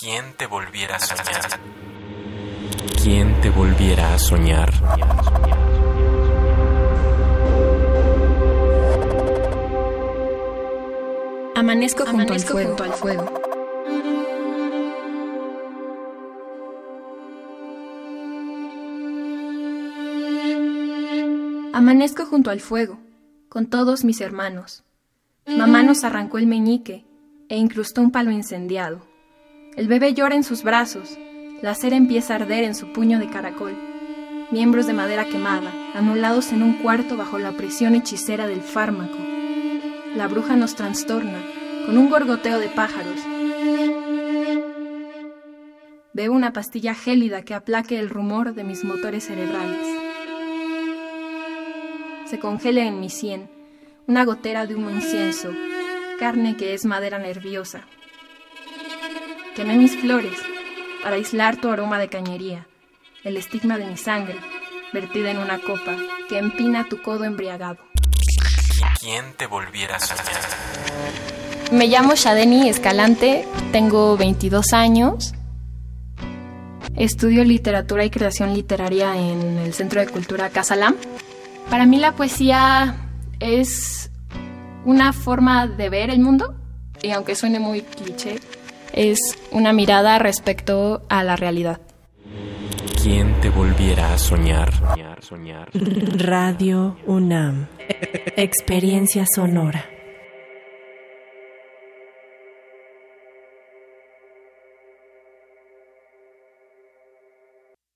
¿Quién te volviera a soñar? ¿Quién te volviera a soñar? Amanezco junto, al, fuego. junto al fuego. Amanezco junto al fuego, con todos mis hermanos. Mamá nos arrancó el meñique e incrustó un palo incendiado. El bebé llora en sus brazos, la cera empieza a arder en su puño de caracol. Miembros de madera quemada, anulados en un cuarto bajo la presión hechicera del fármaco. La bruja nos trastorna con un gorgoteo de pájaros. Veo una pastilla gélida que aplaque el rumor de mis motores cerebrales. Se congela en mi sien una gotera de humo incienso, carne que es madera nerviosa. Quemé mis flores para aislar tu aroma de cañería, el estigma de mi sangre, vertida en una copa que empina tu codo embriagado. ¿Quién te volviera a soñar? Me llamo Shadeni Escalante, tengo 22 años. Estudio literatura y creación literaria en el Centro de Cultura Casalam. Para mí la poesía es una forma de ver el mundo y aunque suene muy cliché, es una mirada respecto a la realidad. ¿Quién te volviera a soñar? soñar, Radio UNAM. Experiencia sonora.